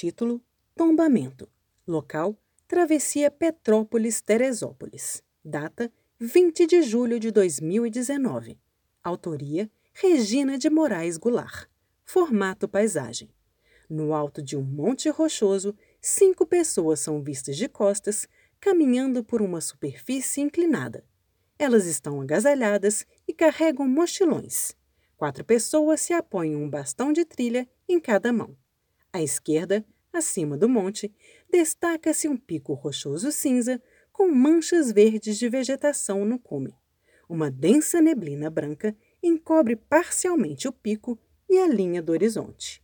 Título: Tombamento. Local: Travessia Petrópolis-Teresópolis. Data: 20 de julho de 2019. Autoria: Regina de Moraes Goulart. Formato paisagem. No alto de um monte rochoso, cinco pessoas são vistas de costas, caminhando por uma superfície inclinada. Elas estão agasalhadas e carregam mochilões. Quatro pessoas se apoiam um bastão de trilha em cada mão. À esquerda, acima do monte, destaca-se um pico rochoso cinza com manchas verdes de vegetação no cume. Uma densa neblina branca encobre parcialmente o pico e a linha do horizonte.